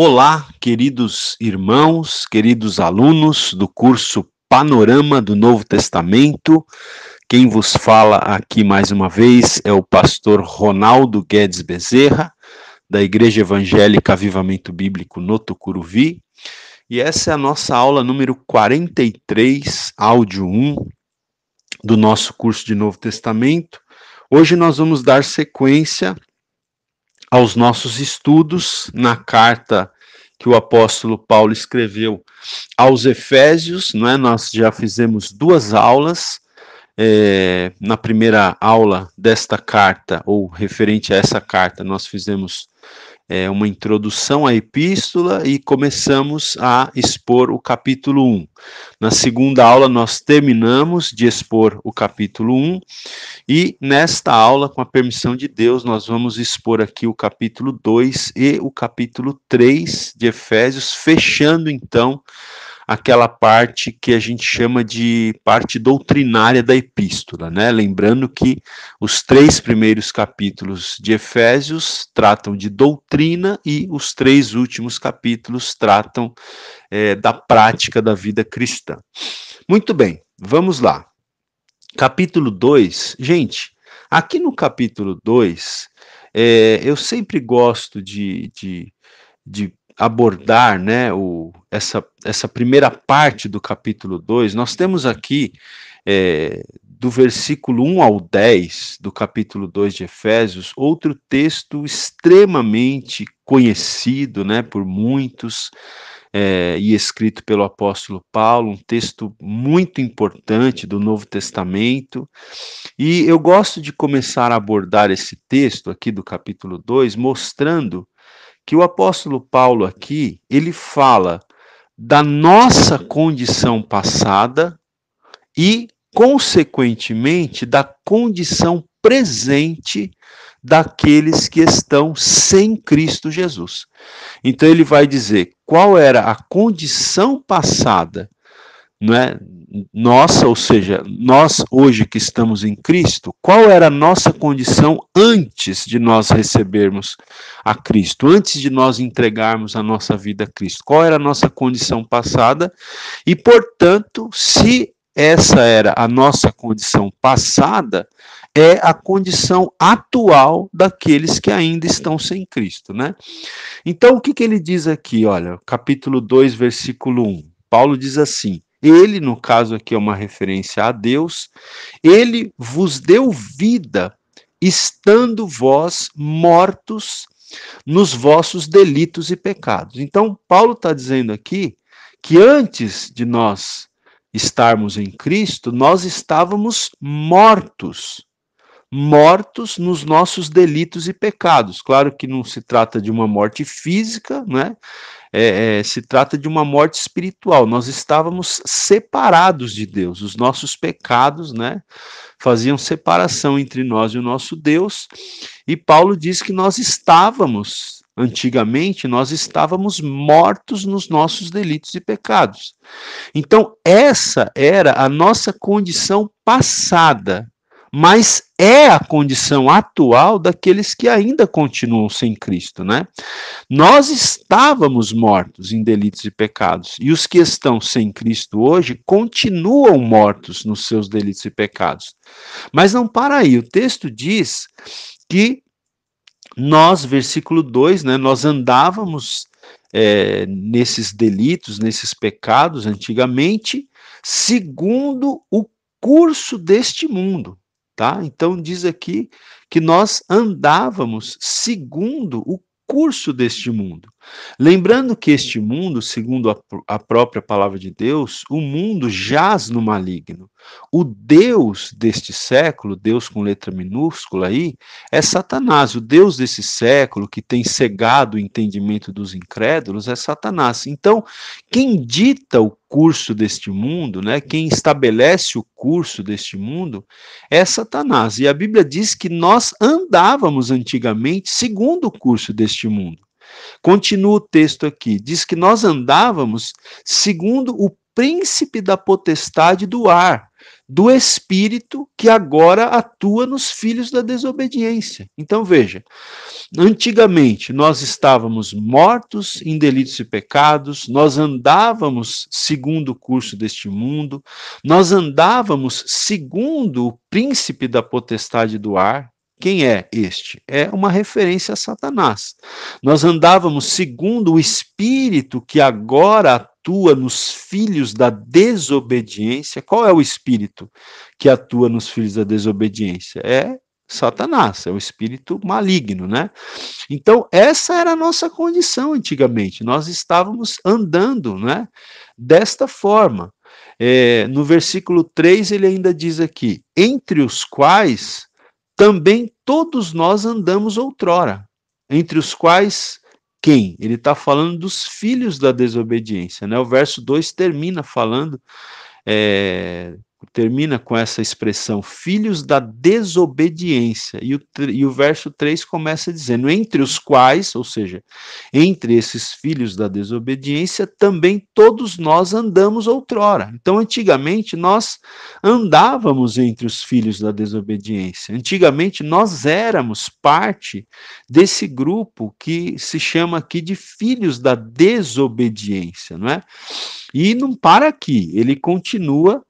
Olá, queridos irmãos, queridos alunos do curso Panorama do Novo Testamento. Quem vos fala aqui mais uma vez é o pastor Ronaldo Guedes Bezerra, da Igreja Evangélica Avivamento Bíblico no Tucuruvi. E essa é a nossa aula número 43, áudio 1, do nosso curso de Novo Testamento. Hoje nós vamos dar sequência aos nossos estudos na carta que o apóstolo Paulo escreveu aos Efésios, não é? Nós já fizemos duas aulas. É, na primeira aula desta carta, ou referente a essa carta, nós fizemos é, uma introdução à epístola e começamos a expor o capítulo 1. Na segunda aula, nós terminamos de expor o capítulo 1, e nesta aula, com a permissão de Deus, nós vamos expor aqui o capítulo 2 e o capítulo 3 de Efésios, fechando então aquela parte que a gente chama de parte doutrinária da epístola, né? Lembrando que os três primeiros capítulos de Efésios tratam de doutrina e os três últimos capítulos tratam é, da prática da vida cristã. Muito bem, vamos lá. Capítulo 2, gente, aqui no capítulo 2, é, eu sempre gosto de, de, de abordar né, o, essa, essa primeira parte do capítulo 2, nós temos aqui é, do versículo 1 ao 10 do capítulo 2 de Efésios, outro texto extremamente conhecido né, por muitos é, e escrito pelo apóstolo Paulo, um texto muito importante do Novo Testamento. E eu gosto de começar a abordar esse texto aqui do capítulo 2, mostrando que o apóstolo Paulo aqui, ele fala da nossa condição passada e, consequentemente, da condição presente daqueles que estão sem Cristo Jesus. Então ele vai dizer qual era a condição passada, não é? nossa, ou seja, nós hoje que estamos em Cristo, qual era a nossa condição antes de nós recebermos a Cristo, antes de nós entregarmos a nossa vida a Cristo? Qual era a nossa condição passada? E, portanto, se essa era a nossa condição passada, é a condição atual daqueles que ainda estão sem Cristo, né? Então, o que, que ele diz aqui? Olha, capítulo 2, versículo 1. Paulo diz assim: ele, no caso aqui é uma referência a Deus, ele vos deu vida, estando vós mortos nos vossos delitos e pecados. Então, Paulo está dizendo aqui que antes de nós estarmos em Cristo, nós estávamos mortos. Mortos nos nossos delitos e pecados. Claro que não se trata de uma morte física, né? é, é, se trata de uma morte espiritual. Nós estávamos separados de Deus, os nossos pecados, né, faziam separação entre nós e o nosso Deus. E Paulo diz que nós estávamos, antigamente, nós estávamos mortos nos nossos delitos e pecados. Então, essa era a nossa condição passada mas é a condição atual daqueles que ainda continuam sem Cristo, né? Nós estávamos mortos em delitos e pecados, e os que estão sem Cristo hoje continuam mortos nos seus delitos e pecados. Mas não para aí, o texto diz que nós, versículo 2, né, nós andávamos é, nesses delitos, nesses pecados antigamente, segundo o curso deste mundo tá? Então diz aqui que nós andávamos segundo o curso deste mundo. Lembrando que este mundo, segundo a, a, própria palavra de Deus, o mundo jaz no maligno. O Deus deste século, Deus com letra minúscula aí, é Satanás. O Deus desse século, que tem cegado o entendimento dos incrédulos, é Satanás. Então, quem dita o curso deste mundo, né, quem estabelece o curso deste mundo, é Satanás. E a Bíblia diz que nós andávamos antigamente segundo o curso deste mundo. Continua o texto aqui, diz que nós andávamos segundo o príncipe da potestade do ar, do Espírito que agora atua nos filhos da desobediência. Então veja, antigamente nós estávamos mortos em delitos e pecados, nós andávamos segundo o curso deste mundo, nós andávamos segundo o príncipe da potestade do ar, quem é este? É uma referência a Satanás. Nós andávamos segundo o espírito que agora atua nos filhos da desobediência. Qual é o espírito que atua nos filhos da desobediência? É Satanás, é o espírito maligno, né? Então, essa era a nossa condição antigamente. Nós estávamos andando, né? Desta forma. É, no versículo 3, ele ainda diz aqui: entre os quais também todos nós andamos outrora, entre os quais quem? Ele está falando dos filhos da desobediência. Né? O verso 2 termina falando é, termina com essa expressão, filhos da desobediência. E o, e o verso 3 começa dizendo, entre os quais, ou seja, entre esses filhos da desobediência, também todos nós andamos outrora. Então, antigamente, nós andávamos entre os filhos da desobediência. Antigamente, nós éramos parte desse grupo que se chama aqui de filhos da desobediência, não é? E não para aqui, ele continua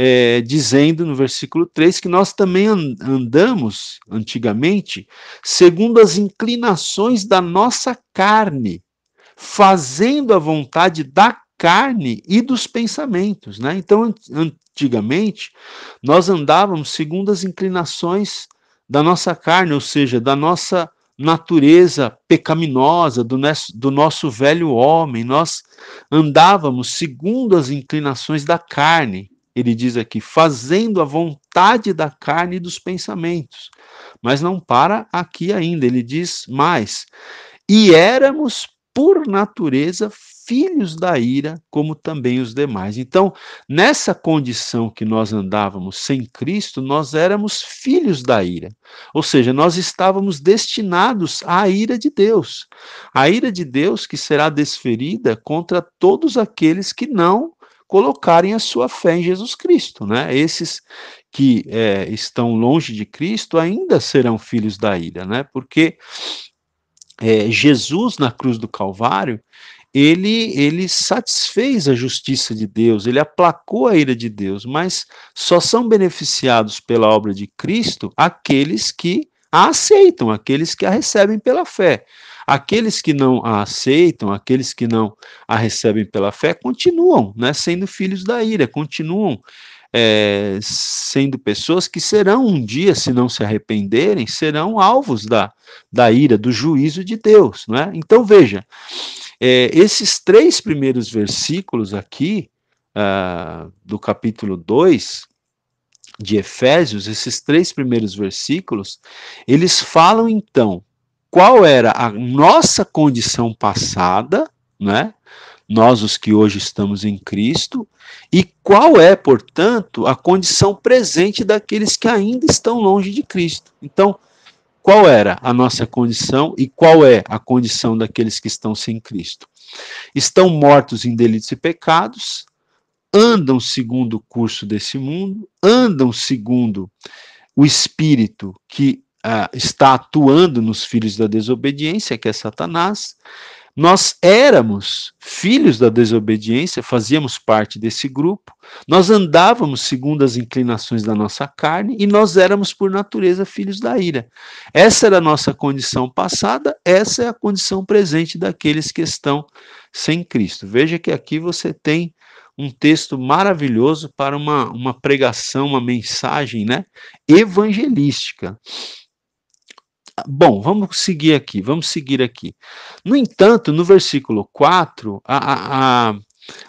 é, dizendo no versículo 3 que nós também andamos, antigamente, segundo as inclinações da nossa carne, fazendo a vontade da carne e dos pensamentos. Né? Então, antigamente, nós andávamos segundo as inclinações da nossa carne, ou seja, da nossa natureza pecaminosa, do do nosso velho homem, nós andávamos segundo as inclinações da carne, ele diz aqui, fazendo a vontade da carne e dos pensamentos. Mas não para aqui ainda, ele diz mais: e éramos por natureza filhos da ira, como também os demais. Então, nessa condição que nós andávamos sem Cristo, nós éramos filhos da ira. Ou seja, nós estávamos destinados à ira de Deus. A ira de Deus que será desferida contra todos aqueles que não colocarem a sua fé em Jesus Cristo, né? Esses que é, estão longe de Cristo ainda serão filhos da ira, né? Porque é, Jesus na cruz do Calvário ele, ele satisfez a justiça de Deus, ele aplacou a ira de Deus, mas só são beneficiados pela obra de Cristo aqueles que a aceitam, aqueles que a recebem pela fé. Aqueles que não a aceitam, aqueles que não a recebem pela fé, continuam né, sendo filhos da ira, continuam é, sendo pessoas que serão um dia, se não se arrependerem, serão alvos da, da ira, do juízo de Deus. Né? Então veja, é, esses três primeiros versículos aqui, uh, do capítulo 2 de Efésios, esses três primeiros versículos, eles falam então qual era a nossa condição passada, né? Nós, os que hoje estamos em Cristo, e qual é, portanto, a condição presente daqueles que ainda estão longe de Cristo. Então, qual era a nossa condição e qual é a condição daqueles que estão sem Cristo? Estão mortos em delitos e pecados, andam segundo o curso desse mundo, andam segundo o espírito que uh, está atuando nos filhos da desobediência, que é Satanás. Nós éramos filhos da desobediência, fazíamos parte desse grupo, nós andávamos segundo as inclinações da nossa carne e nós éramos, por natureza, filhos da ira. Essa era a nossa condição passada, essa é a condição presente daqueles que estão sem Cristo. Veja que aqui você tem um texto maravilhoso para uma, uma pregação, uma mensagem né, evangelística. Bom, vamos seguir aqui, vamos seguir aqui. No entanto, no versículo 4, a, a,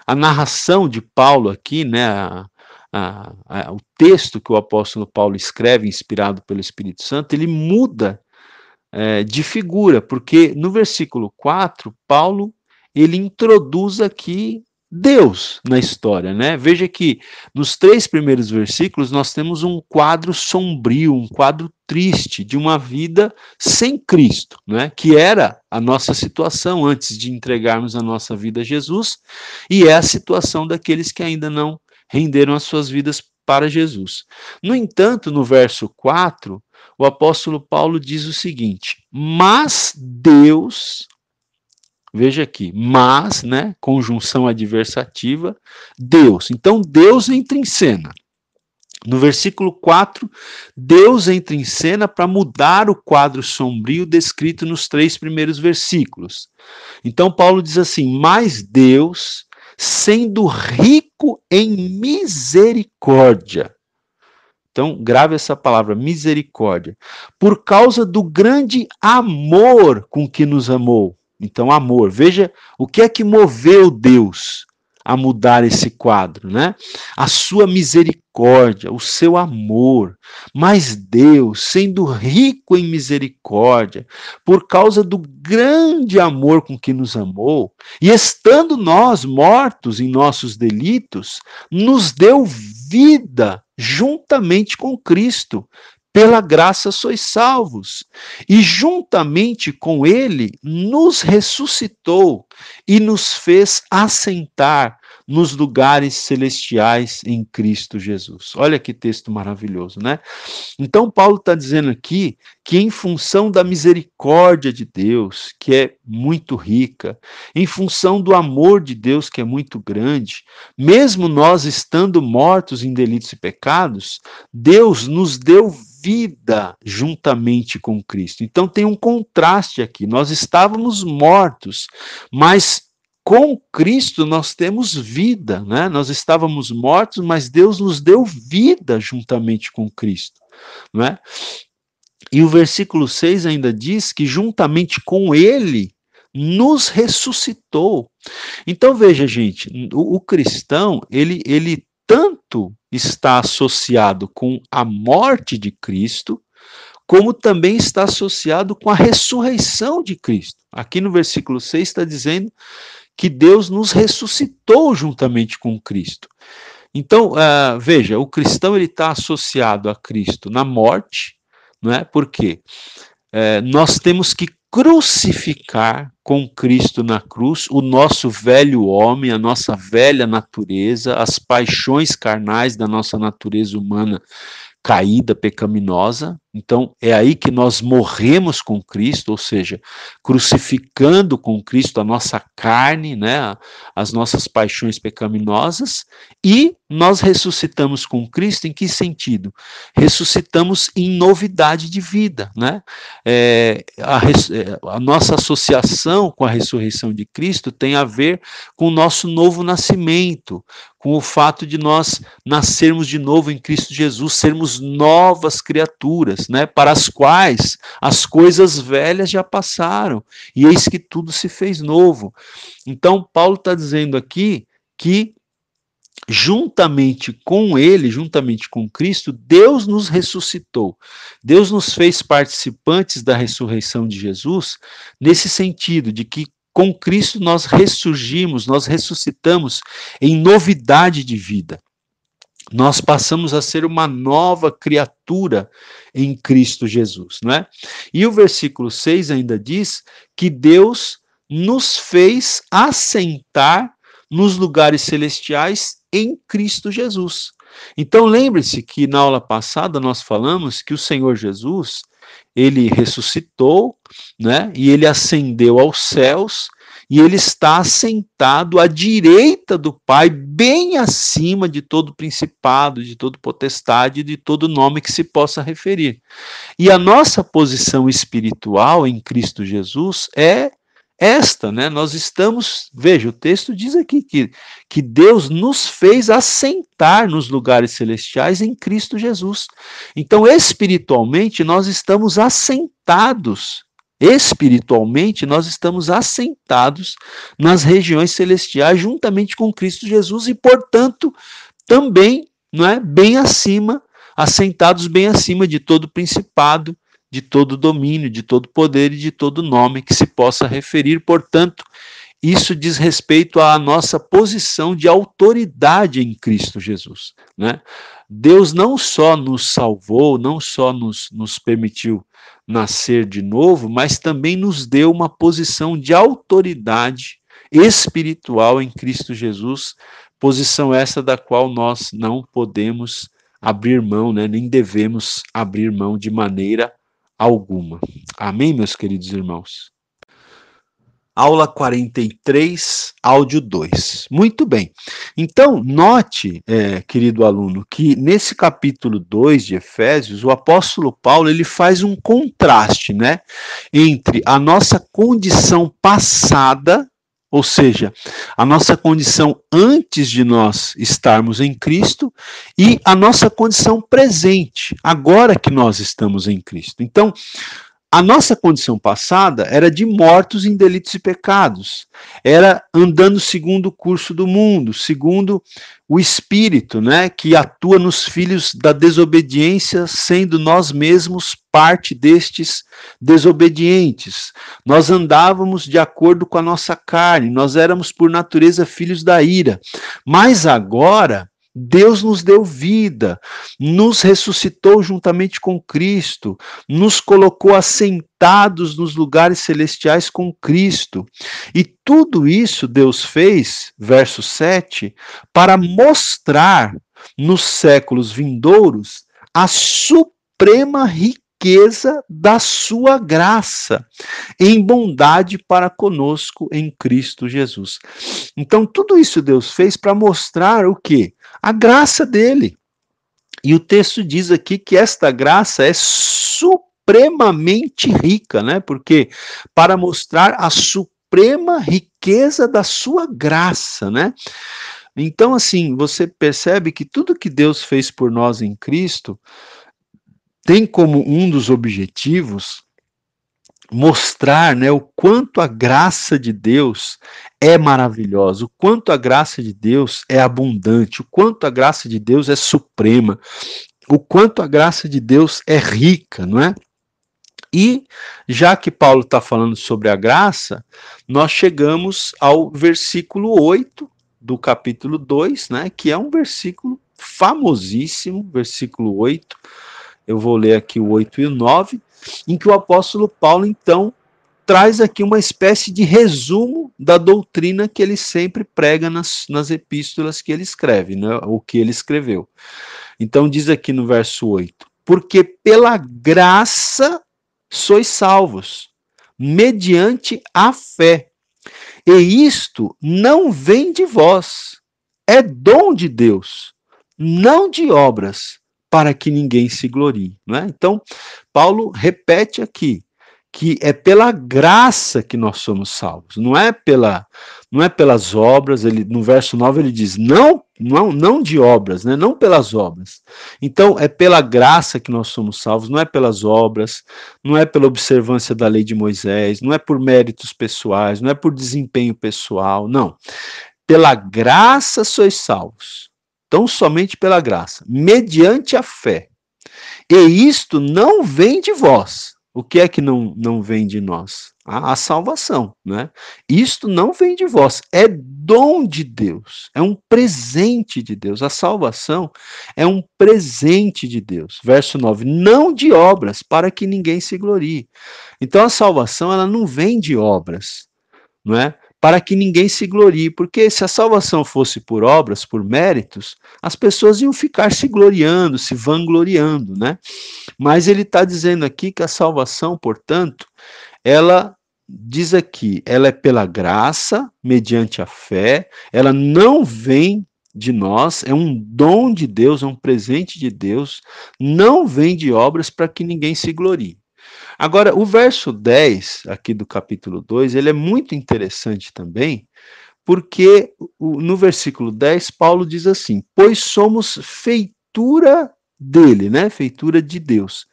a narração de Paulo aqui, né, a, a, o texto que o apóstolo Paulo escreve, inspirado pelo Espírito Santo, ele muda é, de figura, porque no versículo 4, Paulo ele introduz aqui Deus na história, né? Veja que nos três primeiros versículos nós temos um quadro sombrio, um quadro triste de uma vida sem Cristo, né? Que era a nossa situação antes de entregarmos a nossa vida a Jesus e é a situação daqueles que ainda não renderam as suas vidas para Jesus. No entanto, no verso 4, o apóstolo Paulo diz o seguinte: Mas Deus, veja aqui, mas, né, conjunção adversativa, Deus. Então Deus entra em cena. No versículo 4, Deus entra em cena para mudar o quadro sombrio descrito nos três primeiros versículos. Então, Paulo diz assim: Mas Deus, sendo rico em misericórdia. Então, grave essa palavra, misericórdia. Por causa do grande amor com que nos amou. Então, amor. Veja o que é que moveu Deus a mudar esse quadro, né? A sua misericórdia, o seu amor. Mas Deus, sendo rico em misericórdia, por causa do grande amor com que nos amou, e estando nós mortos em nossos delitos, nos deu vida juntamente com Cristo. Pela graça sois salvos, e juntamente com Ele nos ressuscitou e nos fez assentar nos lugares celestiais em Cristo Jesus. Olha que texto maravilhoso, né? Então, Paulo está dizendo aqui que, em função da misericórdia de Deus, que é muito rica, em função do amor de Deus, que é muito grande, mesmo nós estando mortos em delitos e pecados, Deus nos deu vida juntamente com Cristo. Então tem um contraste aqui. Nós estávamos mortos, mas com Cristo nós temos vida, né? Nós estávamos mortos, mas Deus nos deu vida juntamente com Cristo, não é? E o versículo 6 ainda diz que juntamente com ele nos ressuscitou. Então veja, gente, o, o cristão, ele ele tanto está associado com a morte de Cristo, como também está associado com a ressurreição de Cristo. Aqui no versículo 6 está dizendo que Deus nos ressuscitou juntamente com Cristo. Então, uh, veja, o cristão ele está associado a Cristo na morte, não é? Porque uh, nós temos que crucificar com Cristo na cruz o nosso velho homem, a nossa velha natureza, as paixões carnais da nossa natureza humana caída, pecaminosa. Então, é aí que nós morremos com Cristo, ou seja, crucificando com Cristo a nossa carne, né, as nossas paixões pecaminosas, e nós ressuscitamos com Cristo em que sentido? Ressuscitamos em novidade de vida, né? É, a, é, a nossa associação com a ressurreição de Cristo tem a ver com o nosso novo nascimento, com o fato de nós nascermos de novo em Cristo Jesus, sermos novas criaturas, né, para as quais as coisas velhas já passaram, e eis que tudo se fez novo. Então, Paulo está dizendo aqui que juntamente com ele, juntamente com Cristo, Deus nos ressuscitou. Deus nos fez participantes da ressurreição de Jesus, nesse sentido de que com Cristo nós ressurgimos, nós ressuscitamos em novidade de vida. Nós passamos a ser uma nova criatura em Cristo Jesus, não é? E o versículo 6 ainda diz que Deus nos fez assentar nos lugares celestiais em Cristo Jesus. Então lembre-se que na aula passada nós falamos que o Senhor Jesus, ele ressuscitou, né? E ele ascendeu aos céus e ele está assentado à direita do Pai, bem acima de todo principado, de todo potestade, de todo nome que se possa referir. E a nossa posição espiritual em Cristo Jesus é esta, né? Nós estamos, veja, o texto diz aqui que, que Deus nos fez assentar nos lugares celestiais em Cristo Jesus. Então, espiritualmente, nós estamos assentados. Espiritualmente, nós estamos assentados nas regiões celestiais juntamente com Cristo Jesus e, portanto, também, não é, bem acima, assentados bem acima de todo principado, de todo domínio, de todo poder e de todo nome que se possa referir. Portanto, isso diz respeito à nossa posição de autoridade em Cristo Jesus. Né? Deus não só nos salvou, não só nos, nos permitiu nascer de novo, mas também nos deu uma posição de autoridade espiritual em Cristo Jesus, posição essa da qual nós não podemos abrir mão, né? nem devemos abrir mão de maneira alguma. Amém, meus queridos irmãos? Aula 43, áudio 2. Muito bem. Então, note, é, querido aluno, que nesse capítulo 2 de Efésios, o apóstolo Paulo ele faz um contraste né, entre a nossa condição passada ou seja, a nossa condição antes de nós estarmos em Cristo e a nossa condição presente, agora que nós estamos em Cristo. Então, a nossa condição passada era de mortos em delitos e pecados, era andando segundo o curso do mundo, segundo o espírito, né, que atua nos filhos da desobediência, sendo nós mesmos parte destes desobedientes. Nós andávamos de acordo com a nossa carne, nós éramos por natureza filhos da ira. Mas agora Deus nos deu vida, nos ressuscitou juntamente com Cristo, nos colocou assentados nos lugares celestiais com Cristo. E tudo isso Deus fez, verso 7, para mostrar nos séculos vindouros a suprema riqueza da sua graça em bondade para conosco em Cristo Jesus. Então tudo isso Deus fez para mostrar o que? a graça dele. E o texto diz aqui que esta graça é supremamente rica, né? Porque para mostrar a suprema riqueza da sua graça, né? Então, assim, você percebe que tudo que Deus fez por nós em Cristo tem como um dos objetivos mostrar né, o quanto a graça de Deus é maravilhosa, o quanto a graça de Deus é abundante, o quanto a graça de Deus é suprema, o quanto a graça de Deus é rica, não é? E já que Paulo está falando sobre a graça, nós chegamos ao versículo 8 do capítulo 2, né, que é um versículo famosíssimo, versículo 8. Eu vou ler aqui o 8 e o 9 em que o apóstolo Paulo, então, traz aqui uma espécie de resumo da doutrina que ele sempre prega nas, nas epístolas que ele escreve, né, o que ele escreveu. Então, diz aqui no verso 8: Porque pela graça sois salvos, mediante a fé. E isto não vem de vós, é dom de Deus, não de obras, para que ninguém se glorie. Né? Então, Paulo repete aqui que é pela graça que nós somos salvos, não é pela não é pelas obras, ele no verso 9 ele diz: "Não, não, não de obras, né? Não pelas obras". Então, é pela graça que nós somos salvos, não é pelas obras, não é pela observância da lei de Moisés, não é por méritos pessoais, não é por desempenho pessoal, não. Pela graça sois salvos tão somente pela graça, mediante a fé. E isto não vem de vós. O que é que não, não vem de nós? A, a salvação, né? Isto não vem de vós, é dom de Deus, é um presente de Deus. A salvação é um presente de Deus. Verso 9: não de obras, para que ninguém se glorie. Então a salvação ela não vem de obras, não é? Para que ninguém se glorie, porque se a salvação fosse por obras, por méritos, as pessoas iam ficar se gloriando, se vangloriando, né? Mas ele está dizendo aqui que a salvação, portanto, ela diz aqui, ela é pela graça, mediante a fé, ela não vem de nós, é um dom de Deus, é um presente de Deus, não vem de obras para que ninguém se glorie. Agora, o verso 10 aqui do capítulo 2, ele é muito interessante também, porque no versículo 10 Paulo diz assim: "Pois somos feitura dele, né? Feitura de Deus,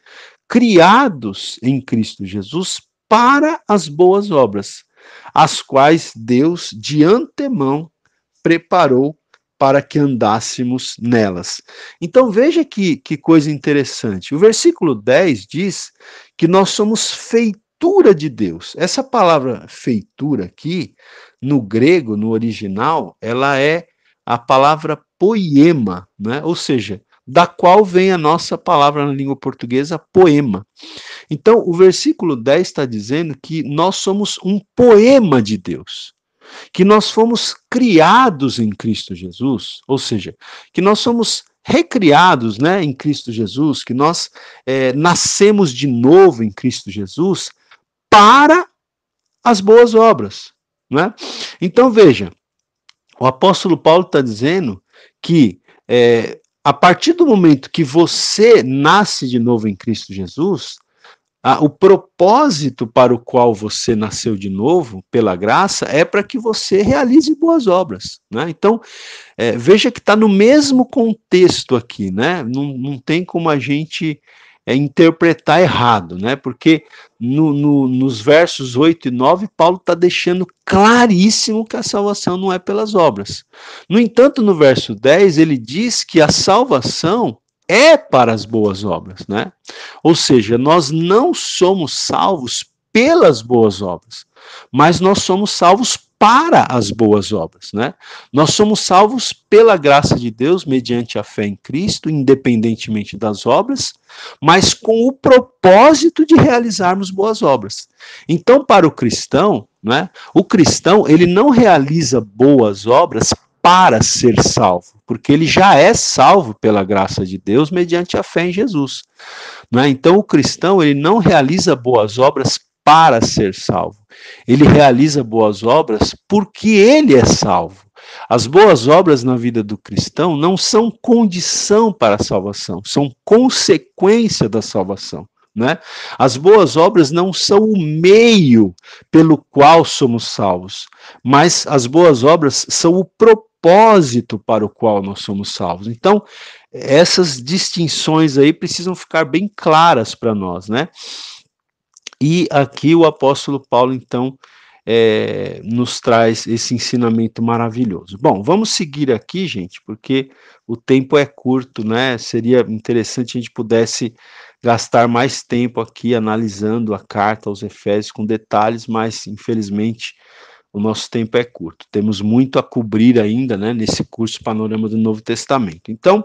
criados em Cristo Jesus para as boas obras, as quais Deus de antemão preparou para que andássemos nelas. Então veja que, que coisa interessante. O versículo 10 diz que nós somos feitura de Deus. Essa palavra feitura aqui, no grego, no original, ela é a palavra poema, né? ou seja, da qual vem a nossa palavra na língua portuguesa, poema. Então, o versículo 10 está dizendo que nós somos um poema de Deus que nós fomos criados em Cristo Jesus, ou seja, que nós somos recriados né, em Cristo Jesus, que nós é, nascemos de novo em Cristo Jesus para as boas obras. Né? Então veja, o apóstolo Paulo está dizendo que é, a partir do momento que você nasce de novo em Cristo Jesus, ah, o propósito para o qual você nasceu de novo, pela graça, é para que você realize boas obras. Né? Então, é, veja que está no mesmo contexto aqui, né? não, não tem como a gente é, interpretar errado, né? porque no, no, nos versos 8 e 9, Paulo está deixando claríssimo que a salvação não é pelas obras. No entanto, no verso 10, ele diz que a salvação é para as boas obras, né? Ou seja, nós não somos salvos pelas boas obras, mas nós somos salvos para as boas obras, né? Nós somos salvos pela graça de Deus mediante a fé em Cristo, independentemente das obras, mas com o propósito de realizarmos boas obras. Então, para o cristão, né? O cristão, ele não realiza boas obras para ser salvo, porque ele já é salvo pela graça de Deus mediante a fé em Jesus. Né? Então, o cristão ele não realiza boas obras para ser salvo, ele realiza boas obras porque ele é salvo. As boas obras na vida do cristão não são condição para a salvação, são consequência da salvação. Né? As boas obras não são o meio pelo qual somos salvos, mas as boas obras são o propósito propósito para o qual nós somos salvos. Então, essas distinções aí precisam ficar bem claras para nós, né? E aqui o apóstolo Paulo, então, é, nos traz esse ensinamento maravilhoso. Bom, vamos seguir aqui, gente, porque o tempo é curto, né? Seria interessante a gente pudesse gastar mais tempo aqui analisando a carta aos Efésios com detalhes, mas infelizmente o nosso tempo é curto. Temos muito a cobrir ainda, né, nesse curso Panorama do Novo Testamento. Então,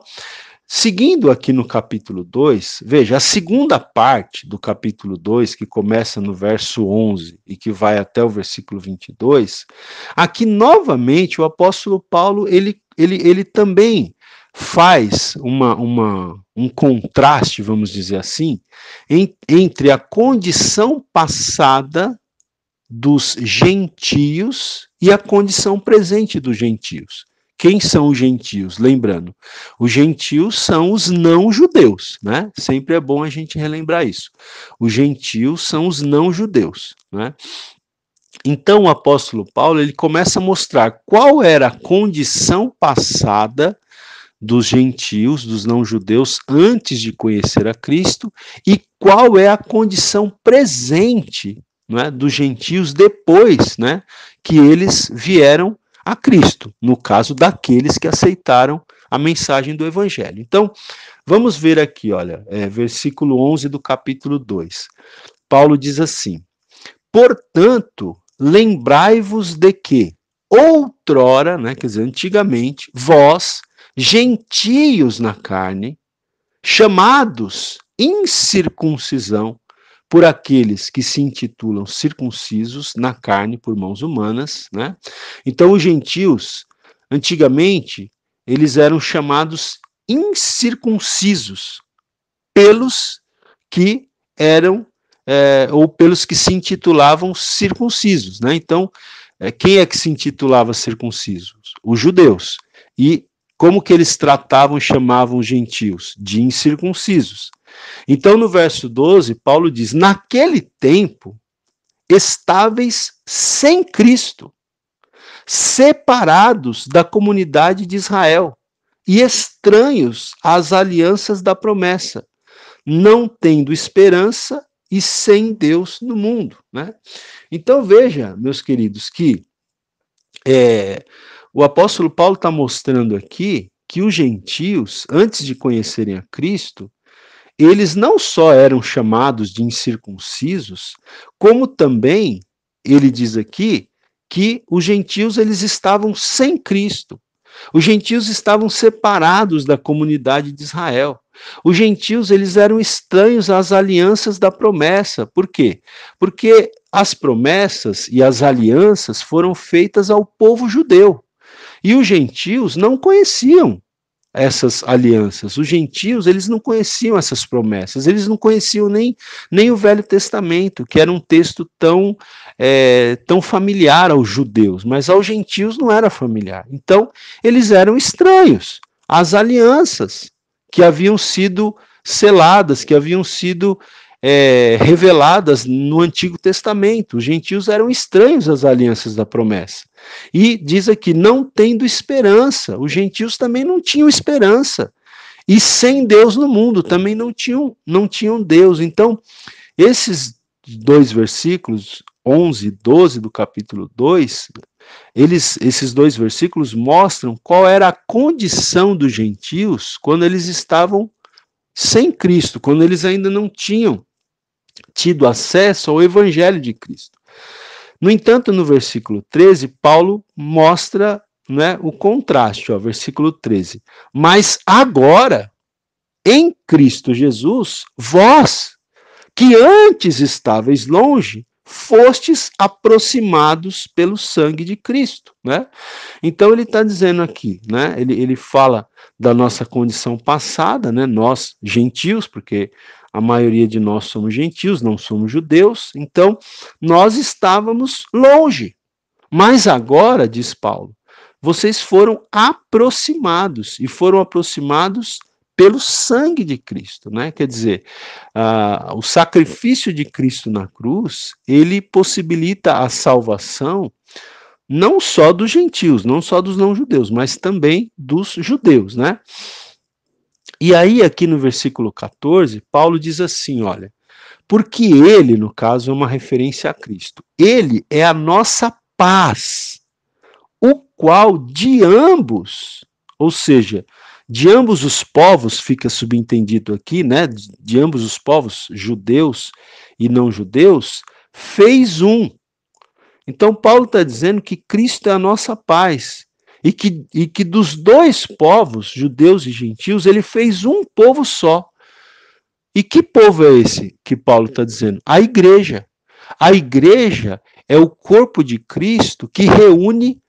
seguindo aqui no capítulo 2, veja, a segunda parte do capítulo 2, que começa no verso 11 e que vai até o versículo 22, aqui novamente o apóstolo Paulo, ele, ele, ele também faz uma, uma, um contraste, vamos dizer assim, em, entre a condição passada dos gentios e a condição presente dos gentios. Quem são os gentios? Lembrando, os gentios são os não-judeus, né? Sempre é bom a gente relembrar isso. Os gentios são os não-judeus, né? Então o apóstolo Paulo ele começa a mostrar qual era a condição passada dos gentios, dos não-judeus, antes de conhecer a Cristo, e qual é a condição presente é, dos gentios depois né, que eles vieram a Cristo, no caso daqueles que aceitaram a mensagem do Evangelho. Então, vamos ver aqui, olha, é, versículo 11 do capítulo 2. Paulo diz assim: Portanto, lembrai-vos de que, outrora, né, quer dizer, antigamente, vós, gentios na carne, chamados incircuncisão, por aqueles que se intitulam circuncisos na carne por mãos humanas, né? Então os gentios, antigamente, eles eram chamados incircuncisos pelos que eram é, ou pelos que se intitulavam circuncisos, né? Então, é, quem é que se intitulava circuncisos? Os judeus. E como que eles tratavam e chamavam os gentios? De incircuncisos. Então, no verso 12, Paulo diz: Naquele tempo, estáveis sem Cristo, separados da comunidade de Israel e estranhos às alianças da promessa, não tendo esperança e sem Deus no mundo. Né? Então, veja, meus queridos, que é, o apóstolo Paulo está mostrando aqui que os gentios, antes de conhecerem a Cristo, eles não só eram chamados de incircuncisos, como também ele diz aqui que os gentios eles estavam sem Cristo. Os gentios estavam separados da comunidade de Israel. Os gentios eles eram estranhos às alianças da promessa. Por quê? Porque as promessas e as alianças foram feitas ao povo judeu. E os gentios não conheciam essas alianças. Os gentios, eles não conheciam essas promessas, eles não conheciam nem, nem o Velho Testamento, que era um texto tão, é, tão familiar aos judeus, mas aos gentios não era familiar. Então, eles eram estranhos às alianças que haviam sido seladas, que haviam sido é, reveladas no Antigo Testamento. Os gentios eram estranhos às alianças da promessa. E diz aqui, não tendo esperança. Os gentios também não tinham esperança. E sem Deus no mundo também não tinham, não tinham Deus. Então, esses dois versículos, 11 e 12 do capítulo 2, eles, esses dois versículos mostram qual era a condição dos gentios quando eles estavam sem Cristo, quando eles ainda não tinham tido acesso ao evangelho de Cristo. No entanto, no versículo 13, Paulo mostra né, o contraste, ó, versículo 13. Mas agora, em Cristo Jesus, vós, que antes estáveis longe, fostes aproximados pelo sangue de Cristo, né? Então ele está dizendo aqui, né? Ele, ele fala da nossa condição passada, né? Nós gentios, porque a maioria de nós somos gentios, não somos judeus, então nós estávamos longe. Mas agora, diz Paulo, vocês foram aproximados e foram aproximados pelo sangue de Cristo, né? Quer dizer, uh, o sacrifício de Cristo na cruz, ele possibilita a salvação não só dos gentios, não só dos não-judeus, mas também dos judeus, né? E aí, aqui no versículo 14, Paulo diz assim: olha, porque ele, no caso, é uma referência a Cristo, ele é a nossa paz, o qual de ambos, ou seja, de ambos os povos, fica subentendido aqui, né? De ambos os povos, judeus e não judeus, fez um. Então, Paulo está dizendo que Cristo é a nossa paz e que, e que dos dois povos, judeus e gentios, ele fez um povo só. E que povo é esse que Paulo está dizendo? A igreja. A igreja é o corpo de Cristo que reúne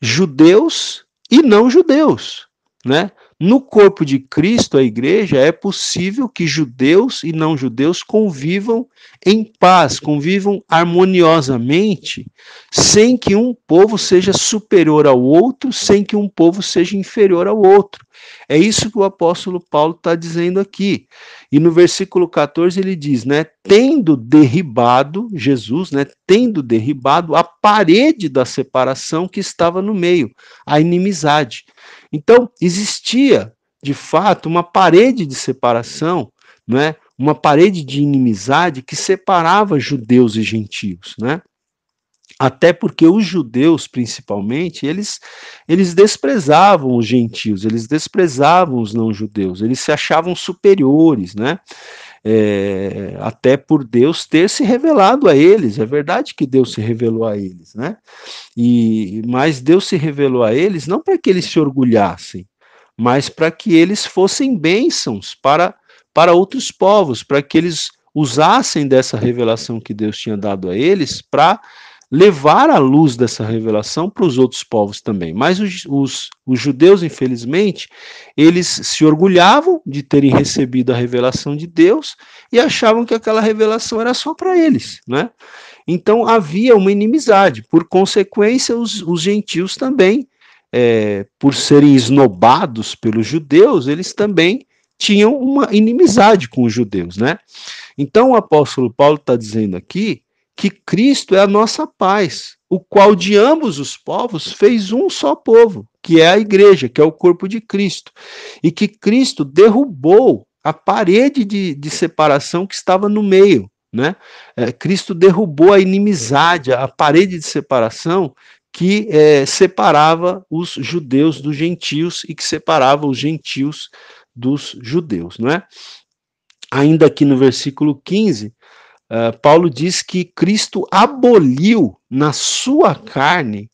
judeus e não judeus, né? No corpo de Cristo, a igreja, é possível que judeus e não judeus convivam em paz, convivam harmoniosamente, sem que um povo seja superior ao outro, sem que um povo seja inferior ao outro. É isso que o apóstolo Paulo está dizendo aqui. E no versículo 14 ele diz, né, tendo derribado, Jesus, né, tendo derribado a parede da separação que estava no meio, a inimizade. Então, existia, de fato, uma parede de separação, né? uma parede de inimizade que separava judeus e gentios. Né? Até porque os judeus, principalmente, eles, eles desprezavam os gentios, eles desprezavam os não-judeus, eles se achavam superiores, né? É, até por Deus ter se revelado a eles. É verdade que Deus se revelou a eles, né? E mas Deus se revelou a eles não para que eles se orgulhassem, mas para que eles fossem bênçãos para para outros povos, para que eles usassem dessa revelação que Deus tinha dado a eles para levar a luz dessa revelação para os outros povos também. Mas os, os, os, judeus, infelizmente, eles se orgulhavam de terem recebido a revelação de Deus e achavam que aquela revelação era só para eles, né? Então havia uma inimizade. Por consequência, os, os gentios também, é, por serem esnobados pelos judeus, eles também tinham uma inimizade com os judeus, né? Então o apóstolo Paulo está dizendo aqui que Cristo é a nossa paz, o qual de ambos os povos fez um só povo, que é a igreja, que é o corpo de Cristo, e que Cristo derrubou a parede de, de separação que estava no meio. Né? É, Cristo derrubou a inimizade, a parede de separação que é, separava os judeus dos gentios e que separava os gentios dos judeus, não é? Ainda aqui no versículo 15, Uh, Paulo diz que Cristo aboliu na sua carne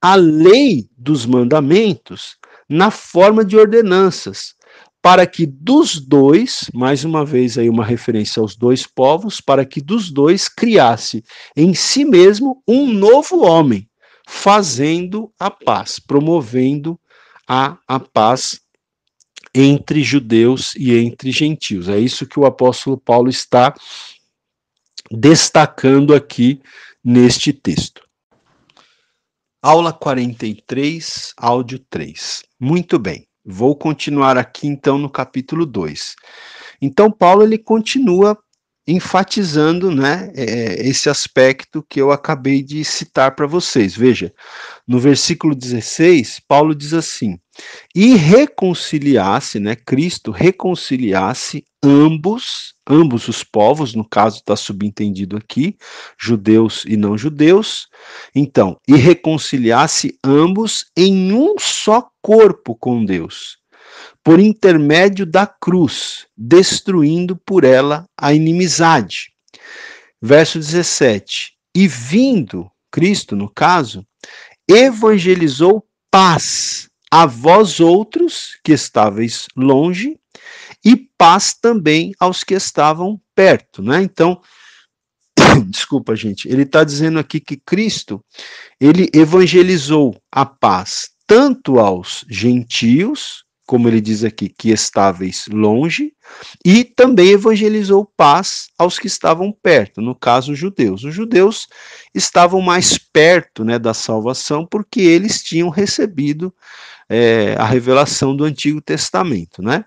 a lei dos mandamentos na forma de ordenanças, para que dos dois, mais uma vez aí uma referência aos dois povos, para que dos dois criasse em si mesmo um novo homem, fazendo a paz, promovendo a, a paz entre judeus e entre gentios. É isso que o apóstolo Paulo está destacando aqui neste texto. Aula 43, áudio 3. Muito bem. Vou continuar aqui então no capítulo 2. Então Paulo ele continua enfatizando né, é, esse aspecto que eu acabei de citar para vocês. Veja, no versículo 16, Paulo diz assim: e reconciliasse, né, Cristo reconciliasse ambos, ambos os povos, no caso está subentendido aqui, judeus e não judeus, então, e reconciliasse ambos em um só corpo com Deus por intermédio da cruz, destruindo por ela a inimizade. Verso 17: E vindo, Cristo, no caso, evangelizou paz a vós outros que estáveis longe e paz também aos que estavam perto, né? Então, desculpa, gente, ele está dizendo aqui que Cristo, ele evangelizou a paz tanto aos gentios, como ele diz aqui, que estáveis longe, e também evangelizou paz aos que estavam perto, no caso, os judeus. Os judeus estavam mais perto né, da salvação porque eles tinham recebido é, a revelação do Antigo Testamento, né?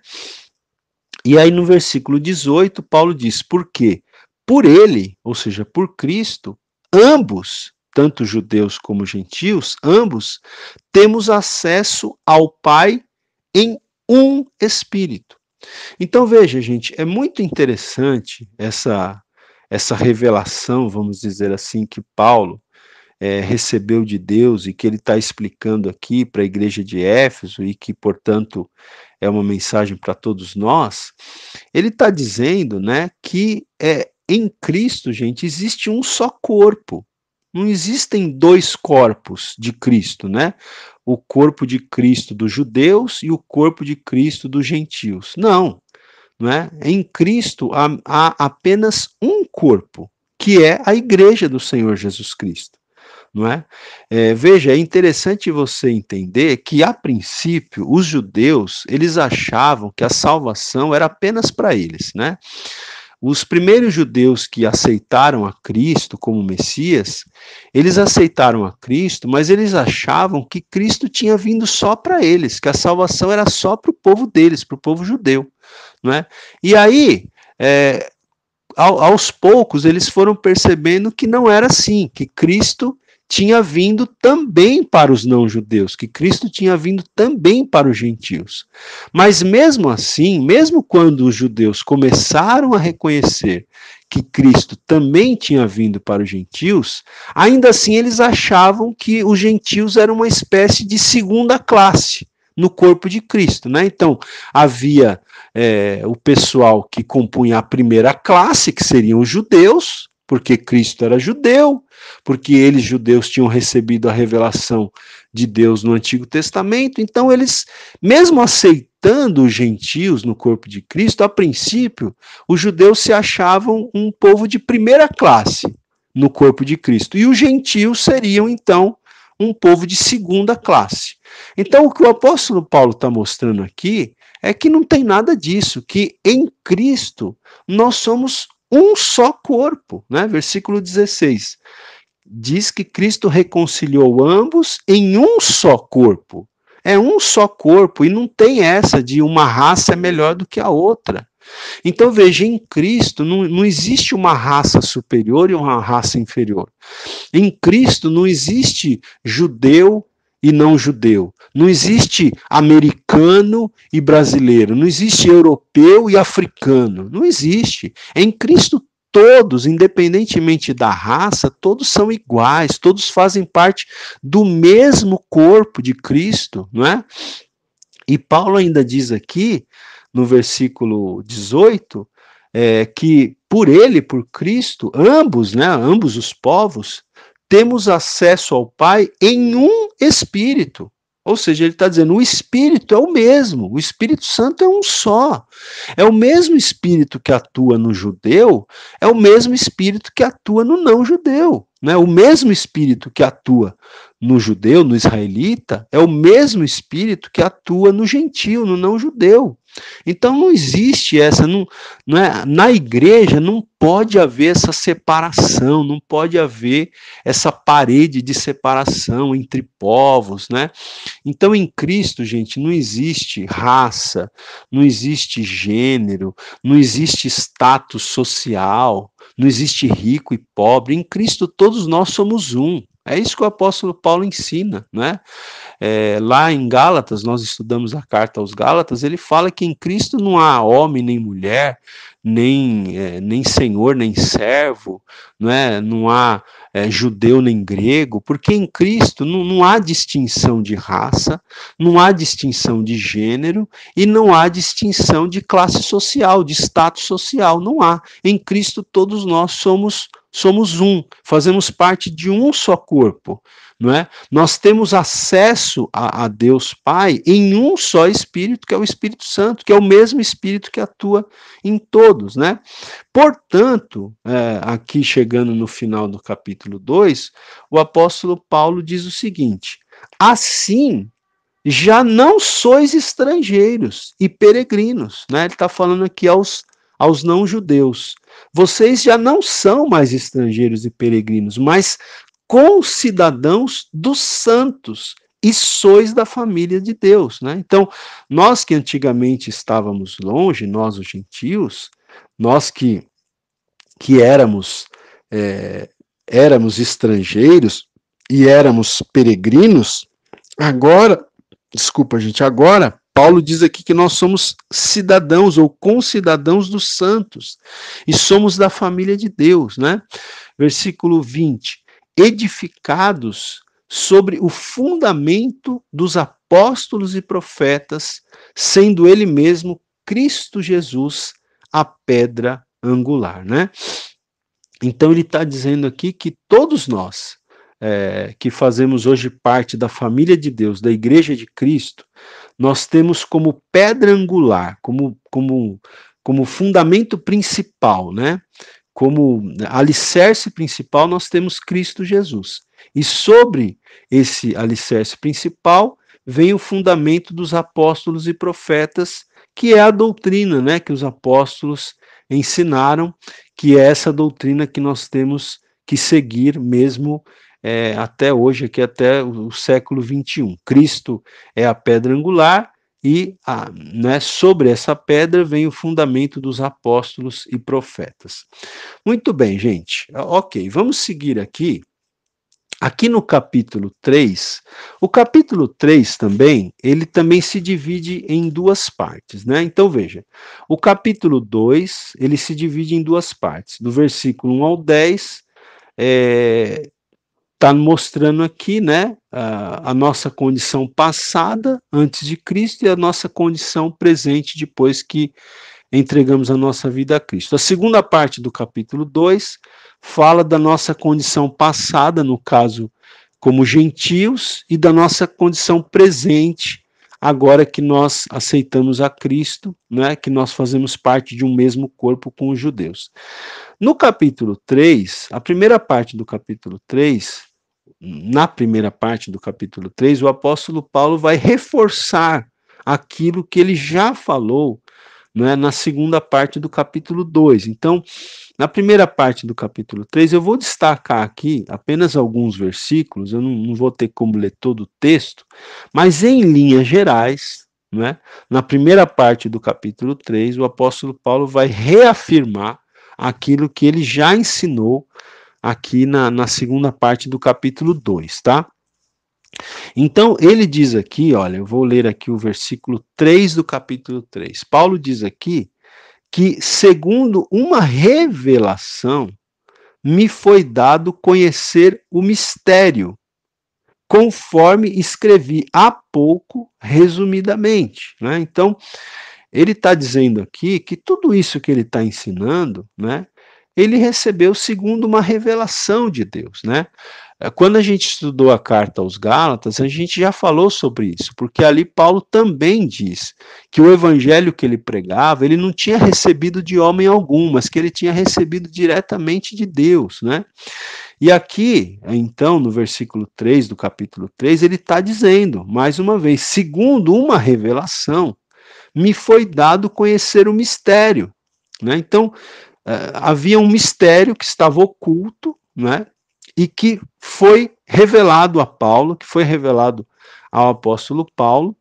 E aí no versículo 18, Paulo diz: porque por ele, ou seja, por Cristo, ambos, tanto judeus como gentios, ambos, temos acesso ao Pai em um espírito. Então veja, gente, é muito interessante essa essa revelação, vamos dizer assim, que Paulo é, recebeu de Deus e que ele está explicando aqui para a igreja de Éfeso e que, portanto, é uma mensagem para todos nós. Ele está dizendo, né, que é em Cristo, gente, existe um só corpo. Não existem dois corpos de Cristo, né? o corpo de Cristo dos judeus e o corpo de Cristo dos gentios. Não, não é? Em Cristo há, há apenas um corpo, que é a igreja do Senhor Jesus Cristo. Não é? é? veja, é interessante você entender que, a princípio, os judeus, eles achavam que a salvação era apenas para eles, né? Os primeiros judeus que aceitaram a Cristo como Messias, eles aceitaram a Cristo, mas eles achavam que Cristo tinha vindo só para eles, que a salvação era só para o povo deles, para o povo judeu, não é? E aí, é, aos poucos, eles foram percebendo que não era assim, que Cristo tinha vindo também para os não-judeus, que Cristo tinha vindo também para os gentios. Mas mesmo assim, mesmo quando os judeus começaram a reconhecer que Cristo também tinha vindo para os gentios, ainda assim eles achavam que os gentios eram uma espécie de segunda classe no corpo de Cristo, né? Então havia é, o pessoal que compunha a primeira classe, que seriam os judeus, porque Cristo era judeu, porque eles, judeus, tinham recebido a revelação de Deus no Antigo Testamento, então eles, mesmo aceitando os gentios no corpo de Cristo, a princípio, os judeus se achavam um povo de primeira classe no corpo de Cristo, e os gentios seriam, então, um povo de segunda classe. Então, o que o apóstolo Paulo está mostrando aqui é que não tem nada disso, que em Cristo nós somos um só corpo, né? Versículo 16. Diz que Cristo reconciliou ambos em um só corpo. É um só corpo e não tem essa de uma raça é melhor do que a outra. Então veja, em Cristo não, não existe uma raça superior e uma raça inferior. Em Cristo não existe judeu e não judeu. Não existe americano e brasileiro. Não existe europeu e africano. Não existe. Em Cristo, todos, independentemente da raça, todos são iguais, todos fazem parte do mesmo corpo de Cristo, não é? E Paulo ainda diz aqui, no versículo 18, é, que por ele, por Cristo, ambos, né, ambos os povos, temos acesso ao Pai em um Espírito. Ou seja, ele está dizendo, o Espírito é o mesmo, o Espírito Santo é um só. É o mesmo Espírito que atua no judeu, é o mesmo Espírito que atua no não judeu. Né? O mesmo Espírito que atua no judeu, no israelita, é o mesmo espírito que atua no gentio, no não judeu. Então não existe essa, não, não é, na igreja não pode haver essa separação, não pode haver essa parede de separação entre povos, né? Então em Cristo, gente, não existe raça, não existe gênero, não existe status social, não existe rico e pobre. Em Cristo todos nós somos um. É isso que o apóstolo Paulo ensina, né? É, lá em Gálatas, nós estudamos a carta aos Gálatas, ele fala que em Cristo não há homem nem mulher, nem, é, nem senhor nem servo, não, é? não há é, judeu nem grego, porque em Cristo não, não há distinção de raça, não há distinção de gênero e não há distinção de classe social, de status social, não há. Em Cristo todos nós somos somos um, fazemos parte de um só corpo, não é? Nós temos acesso a, a, Deus Pai em um só Espírito, que é o Espírito Santo, que é o mesmo Espírito que atua em todos, né? Portanto, é, aqui chegando no final do capítulo 2, o apóstolo Paulo diz o seguinte: assim já não sois estrangeiros e peregrinos, né? Ele está falando aqui aos aos não-judeus. Vocês já não são mais estrangeiros e peregrinos, mas concidadãos dos santos e sois da família de Deus, né? Então, nós que antigamente estávamos longe, nós os gentios, nós que que éramos é, éramos estrangeiros e éramos peregrinos, agora, desculpa gente, agora Paulo diz aqui que nós somos cidadãos ou concidadãos dos santos e somos da família de Deus, né? Versículo 20: edificados sobre o fundamento dos apóstolos e profetas, sendo ele mesmo Cristo Jesus a pedra angular, né? Então ele está dizendo aqui que todos nós é, que fazemos hoje parte da família de Deus, da Igreja de Cristo, nós temos como pedra angular, como, como, como fundamento principal, né? Como alicerce principal, nós temos Cristo Jesus. E sobre esse alicerce principal vem o fundamento dos apóstolos e profetas, que é a doutrina, né, que os apóstolos ensinaram, que é essa doutrina que nós temos que seguir mesmo é, até hoje, aqui até o, século 21. Cristo é a pedra angular e a, né, sobre essa pedra vem o fundamento dos apóstolos e profetas. Muito bem, gente. Ok, vamos seguir aqui. Aqui no capítulo 3, o capítulo 3 também, ele também se divide em duas partes, né? Então veja, o capítulo 2, ele se divide em duas partes, do versículo 1 ao 10, é, está mostrando aqui, né, a, a, nossa condição passada antes de Cristo e a nossa condição presente depois que entregamos a nossa vida a Cristo. A segunda parte do capítulo 2 fala da nossa condição passada, no caso, como gentios, e da nossa condição presente, agora que nós aceitamos a Cristo, né, que nós fazemos parte de um mesmo corpo com os judeus. No capítulo 3, a primeira parte do capítulo 3, na primeira parte do capítulo 3, o apóstolo Paulo vai reforçar aquilo que ele já falou né, na segunda parte do capítulo 2. Então, na primeira parte do capítulo 3, eu vou destacar aqui apenas alguns versículos, eu não, não vou ter como ler todo o texto, mas em linhas gerais, né, na primeira parte do capítulo 3, o apóstolo Paulo vai reafirmar aquilo que ele já ensinou aqui na, na segunda parte do capítulo 2, tá? Então, ele diz aqui, olha, eu vou ler aqui o versículo 3 do capítulo 3. Paulo diz aqui que, segundo uma revelação, me foi dado conhecer o mistério, conforme escrevi há pouco, resumidamente. Né? Então, ele está dizendo aqui que tudo isso que ele está ensinando, né, ele recebeu segundo uma revelação de Deus, né? É, quando a gente estudou a carta aos Gálatas, a gente já falou sobre isso, porque ali Paulo também diz que o evangelho que ele pregava, ele não tinha recebido de homem algum, mas que ele tinha recebido diretamente de Deus, né? E aqui, então, no versículo 3 do capítulo 3, ele está dizendo, mais uma vez, segundo uma revelação, me foi dado conhecer o mistério. Né? Então, uh, havia um mistério que estava oculto, né? e que foi revelado a Paulo, que foi revelado ao apóstolo Paulo,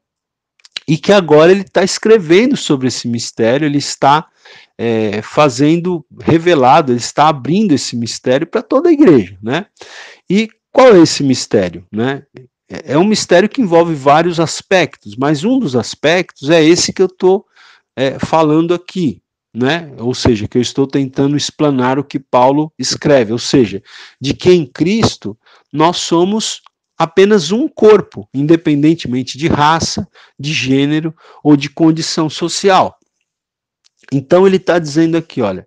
e que agora ele está escrevendo sobre esse mistério, ele está é, fazendo revelado, ele está abrindo esse mistério para toda a igreja, né? E qual é esse mistério, né? É, é um mistério que envolve vários aspectos, mas um dos aspectos é esse que eu estou é, falando aqui, né? Ou seja, que eu estou tentando explanar o que Paulo escreve, ou seja, de que em Cristo nós somos apenas um corpo, independentemente de raça, de gênero ou de condição social. Então ele está dizendo aqui, olha,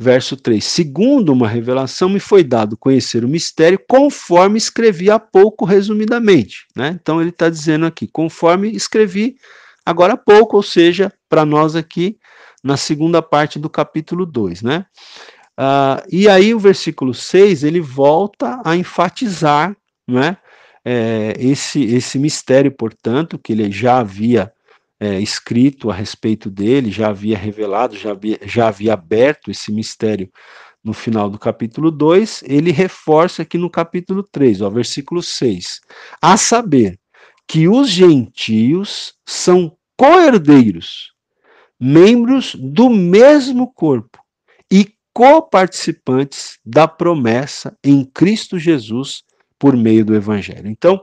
verso 3: Segundo uma revelação, me foi dado conhecer o mistério, conforme escrevi há pouco, resumidamente. Né? Então ele está dizendo aqui, conforme escrevi agora há pouco, ou seja, para nós aqui, na segunda parte do capítulo 2, né? Uh, e aí o versículo 6, ele volta a enfatizar, né, é, esse, esse mistério, portanto, que ele já havia é, escrito a respeito dele, já havia revelado, já havia, já havia aberto esse mistério no final do capítulo 2, ele reforça aqui no capítulo 3, ó, versículo 6, a saber que os gentios são co-herdeiros membros do mesmo corpo e coparticipantes da promessa em Cristo Jesus por meio do Evangelho. Então,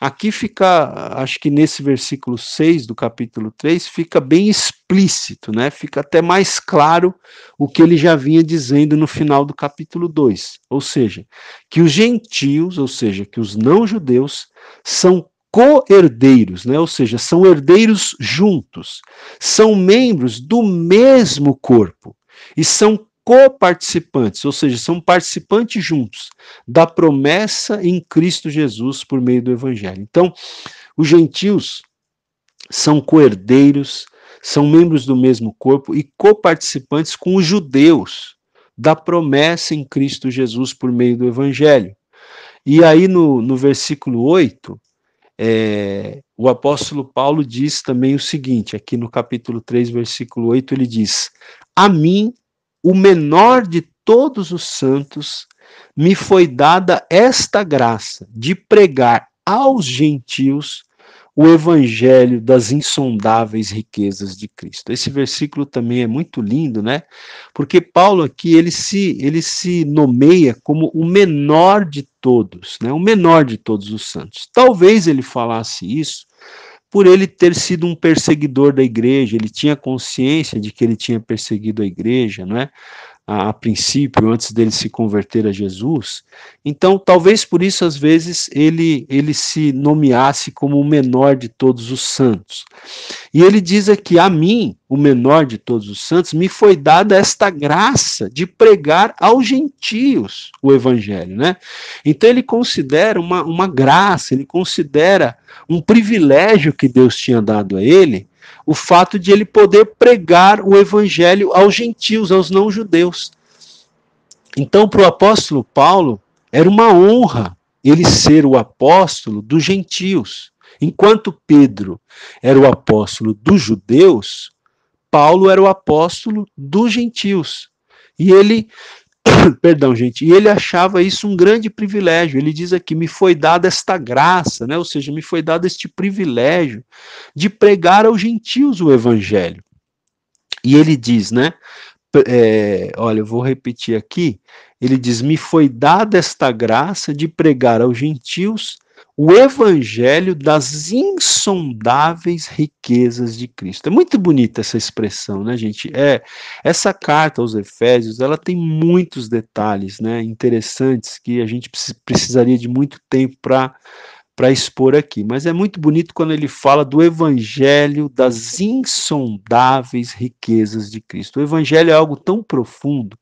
aqui fica, acho que nesse versículo 6 do capítulo 3, fica bem explícito, né? Fica até mais claro o que ele já vinha dizendo no final do capítulo 2. Ou seja, que os gentios, ou seja, que os não-judeus, são co-herdeiros, né? ou seja, são herdeiros juntos, são membros do mesmo corpo e são coparticipantes, ou seja, são participantes juntos da promessa em Cristo Jesus por meio do Evangelho. Então, os gentios são co-herdeiros, são membros do mesmo corpo e coparticipantes com os judeus da promessa em Cristo Jesus por meio do Evangelho. E aí no, no versículo 8, é, o apóstolo Paulo diz também o seguinte, aqui no capítulo 3, versículo 8, ele diz: A mim, o menor de todos os santos, me foi dada esta graça de pregar aos gentios o evangelho das insondáveis riquezas de Cristo. Esse versículo também é muito lindo, né? Porque Paulo aqui ele se ele se nomeia como o menor de todos, né? O menor de todos os santos. Talvez ele falasse isso por ele ter sido um perseguidor da igreja, ele tinha consciência de que ele tinha perseguido a igreja, não é? A, a, princípio, antes dele se converter a Jesus. Então, talvez por isso, às vezes, ele, ele se nomeasse como o menor de todos os santos. E ele diz aqui: A mim, o menor de todos os santos, me foi dada esta graça de pregar aos gentios o evangelho. Né? Então, ele considera uma, uma graça, ele considera um privilégio que Deus tinha dado a ele o fato de ele poder pregar o evangelho aos gentios, aos não-judeus. Então, para o apóstolo Paulo, era uma honra ele ser o apóstolo dos gentios. Enquanto Pedro era o apóstolo dos judeus, Paulo era o apóstolo dos gentios. E ele Perdão, gente. E ele achava isso um grande privilégio. Ele diz aqui: me foi dada esta graça, né? ou seja, me foi dado este privilégio de pregar aos gentios o evangelho. E ele diz, né? É, olha, eu vou repetir aqui. Ele diz: me foi dada esta graça de pregar aos gentios o evangelho das insondáveis riquezas de Cristo. É muito bonita essa expressão, né, gente? É essa carta aos Efésios, ela tem muitos detalhes, né, interessantes que a gente precisaria de muito tempo para para expor aqui, mas é muito bonito quando ele fala do evangelho das insondáveis riquezas de Cristo. O evangelho é algo tão profundo,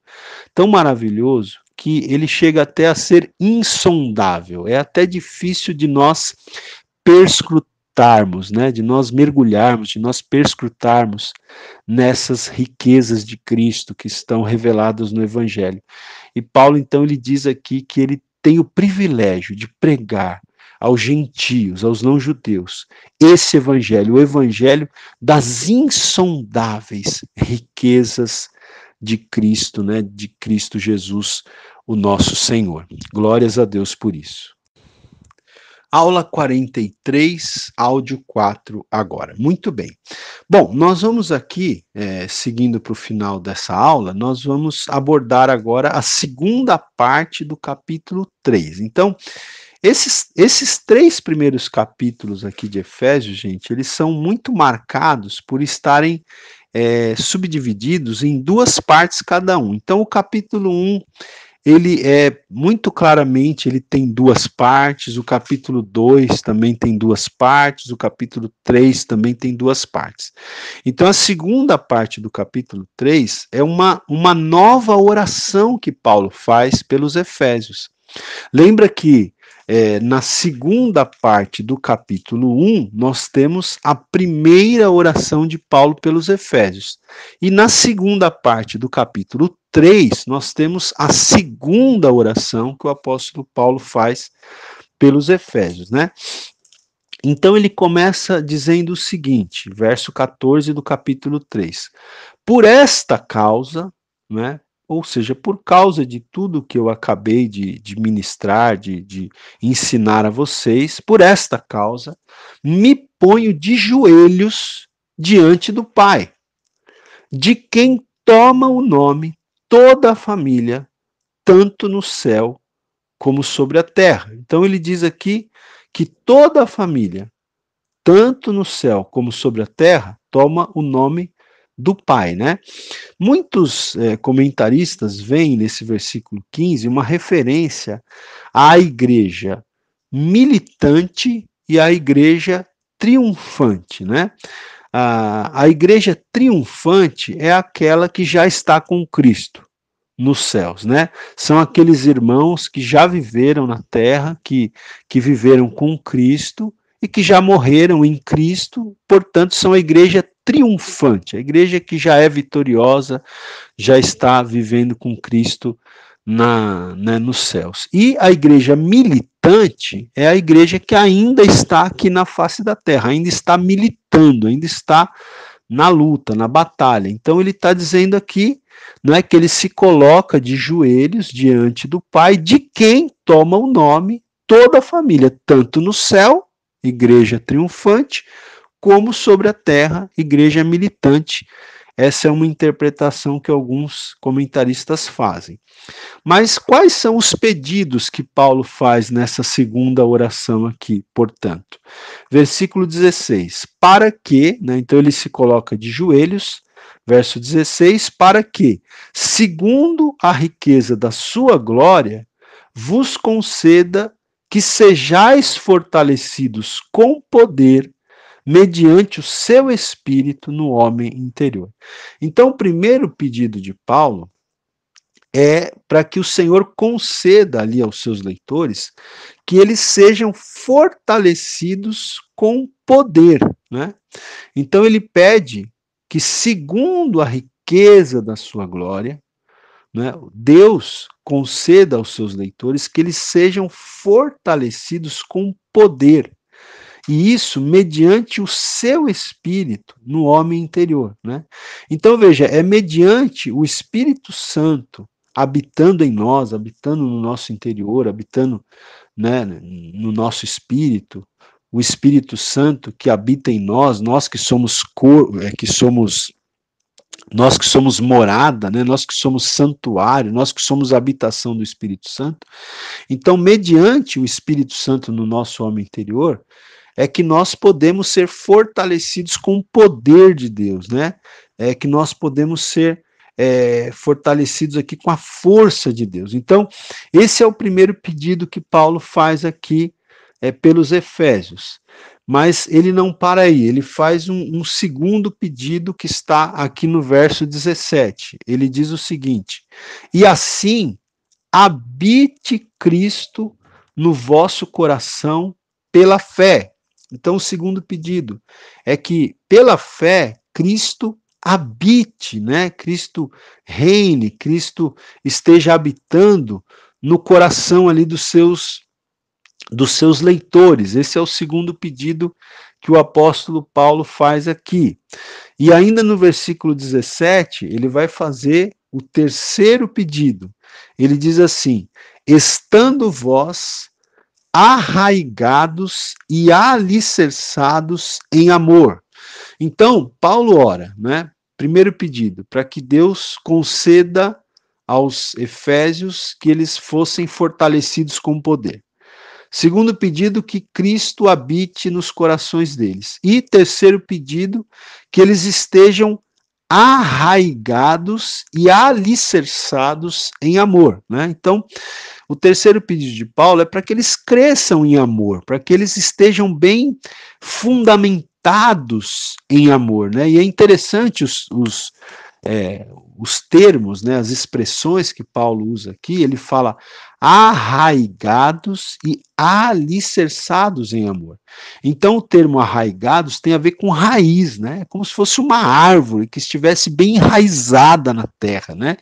tão maravilhoso, que ele chega até a ser insondável. É até difícil de nós perscrutarmos, né, de nós mergulharmos, de nós perscrutarmos nessas riquezas de Cristo que estão reveladas no Evangelho. E Paulo, então, ele diz aqui que ele tem o privilégio de pregar aos gentios, aos não-judeus, esse evangelho, o evangelho das insondáveis riquezas de Cristo, né, de Cristo Jesus, o nosso Senhor. Glórias a Deus por isso. Aula 43, áudio 4 agora. Muito bem. Bom, nós vamos aqui, é, seguindo para o final dessa aula, nós vamos abordar agora a segunda parte do capítulo 3. Então, esses, esses três primeiros capítulos aqui de Efésios, gente, eles são muito marcados por estarem é, subdivididos em duas partes cada um. Então, o capítulo 1 ele é muito claramente, ele tem duas partes, o capítulo 2 também tem duas partes, o capítulo 3 também tem duas partes. Então a segunda parte do capítulo 3 é uma, uma nova oração que Paulo faz pelos Efésios. Lembra que é, na segunda parte do capítulo 1, nós temos a primeira oração de Paulo pelos Efésios. E na segunda parte do capítulo 3, nós temos a segunda oração que o apóstolo Paulo faz pelos Efésios, né? Então ele começa dizendo o seguinte, verso 14 do capítulo 3: Por esta causa, né, ou seja, por causa de tudo que eu acabei de, de ministrar, de, de ensinar a vocês, por esta causa, me ponho de joelhos diante do Pai, de quem toma o nome toda a família, tanto no céu como sobre a terra. Então ele diz aqui que toda a família, tanto no céu como sobre a terra, toma o nome do Pai, né? Muitos é, comentaristas veem nesse versículo 15 uma referência à igreja militante e à igreja triunfante, né? A, a igreja triunfante é aquela que já está com Cristo nos céus, né? São aqueles irmãos que já viveram na terra, que, que viveram com Cristo e que já morreram em Cristo, portanto, são a igreja triunfante, a igreja que já é vitoriosa, já está vivendo com Cristo na, né, nos céus. E a igreja militante é a igreja que ainda está aqui na face da terra, ainda está militando, ainda está na luta, na batalha. Então ele está dizendo aqui, não é que ele se coloca de joelhos diante do Pai, de quem toma o nome toda a família, tanto no céu igreja triunfante, como sobre a terra, igreja militante. Essa é uma interpretação que alguns comentaristas fazem. Mas quais são os pedidos que Paulo faz nessa segunda oração aqui, portanto? Versículo 16: Para que, né, então ele se coloca de joelhos, verso 16: Para que, segundo a riqueza da sua glória, vos conceda que sejais fortalecidos com poder mediante o seu espírito no homem interior. Então, o primeiro pedido de Paulo é para que o Senhor conceda ali aos seus leitores que eles sejam fortalecidos com poder, né? Então ele pede que segundo a riqueza da sua glória, né, Deus conceda aos seus leitores que eles sejam fortalecidos com poder. E isso mediante o seu espírito no homem interior, né? Então veja, é mediante o Espírito Santo habitando em nós, habitando no nosso interior, habitando, né, no nosso espírito, o Espírito Santo que habita em nós, nós que somos cor, é, que somos nós que somos morada, né, nós que somos santuário, nós que somos habitação do Espírito Santo. Então, mediante o Espírito Santo no nosso homem interior, é que nós podemos ser fortalecidos com o poder de Deus, né? É que nós podemos ser é, fortalecidos aqui com a força de Deus. Então, esse é o primeiro pedido que Paulo faz aqui é, pelos Efésios. Mas ele não para aí, ele faz um, um segundo pedido que está aqui no verso 17. Ele diz o seguinte: E assim habite Cristo no vosso coração pela fé. Então, o segundo pedido é que, pela fé, Cristo habite, né? Cristo reine, Cristo esteja habitando no coração ali dos seus dos seus leitores. Esse é o segundo pedido que o apóstolo Paulo faz aqui. E ainda no versículo 17, ele vai fazer o terceiro pedido. Ele diz assim: estando vós arraigados e alicerçados em amor. Então, Paulo ora, né? Primeiro pedido, para que Deus conceda aos efésios que eles fossem fortalecidos com poder. Segundo pedido, que Cristo habite nos corações deles. E terceiro pedido, que eles estejam arraigados e alicerçados em amor. Né? Então, o terceiro pedido de Paulo é para que eles cresçam em amor, para que eles estejam bem fundamentados em amor. Né? E é interessante os, os, é, os termos, né, as expressões que Paulo usa aqui, ele fala arraigados e alicerçados em amor. Então o termo arraigados tem a ver com raiz, né? É como se fosse uma árvore que estivesse bem enraizada na terra, né?